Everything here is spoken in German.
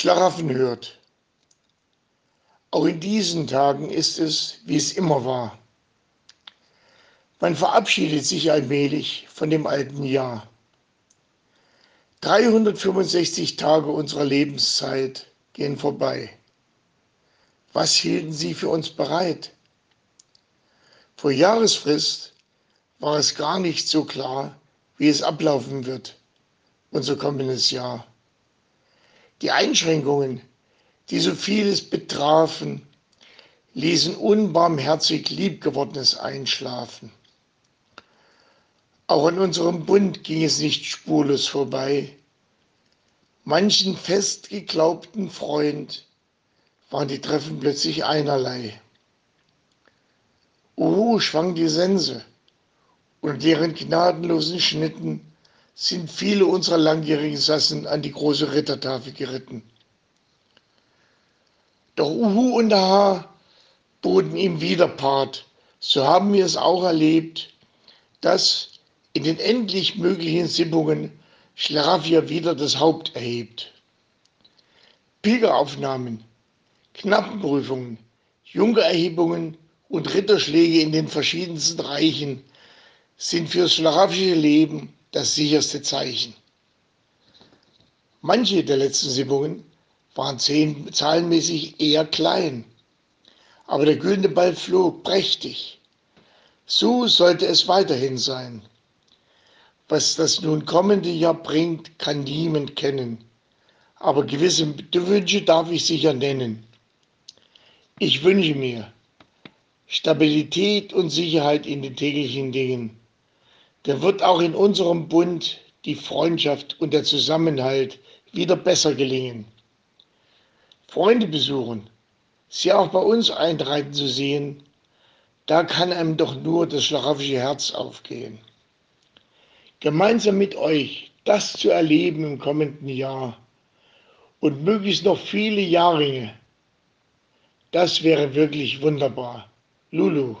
Schlaraffen hört. Auch in diesen Tagen ist es, wie es immer war. Man verabschiedet sich allmählich von dem alten Jahr. 365 Tage unserer Lebenszeit gehen vorbei. Was hielten Sie für uns bereit? Vor Jahresfrist war es gar nicht so klar, wie es ablaufen wird, unser kommendes Jahr. Die Einschränkungen, die so vieles betrafen, ließen unbarmherzig Liebgewordenes einschlafen. Auch an unserem Bund ging es nicht spurlos vorbei. Manchen fest geglaubten Freund waren die Treffen plötzlich einerlei. Uhu schwang die Sense, und deren gnadenlosen Schnitten sind viele unserer langjährigen Sassen an die große Rittertafel geritten. Doch Uhu und Aha boten ihm Widerpart. So haben wir es auch erlebt, dass in den endlich möglichen Sippungen Schlaraffia wieder das Haupt erhebt. Pilgeraufnahmen, Knappenprüfungen, Junkererhebungen und Ritterschläge in den verschiedensten Reichen sind fürs schlaraffische Leben das sicherste Zeichen. Manche der letzten Sippungen waren zahlenmäßig eher klein, aber der güldene Ball flog prächtig. So sollte es weiterhin sein. Was das nun kommende Jahr bringt, kann niemand kennen, aber gewisse Wünsche darf ich sicher nennen. Ich wünsche mir Stabilität und Sicherheit in den täglichen Dingen der wird auch in unserem Bund die Freundschaft und der Zusammenhalt wieder besser gelingen. Freunde besuchen, sie auch bei uns eintreiben zu sehen, da kann einem doch nur das schlaraffische Herz aufgehen. Gemeinsam mit euch das zu erleben im kommenden Jahr und möglichst noch viele Jahre, das wäre wirklich wunderbar. Lulu.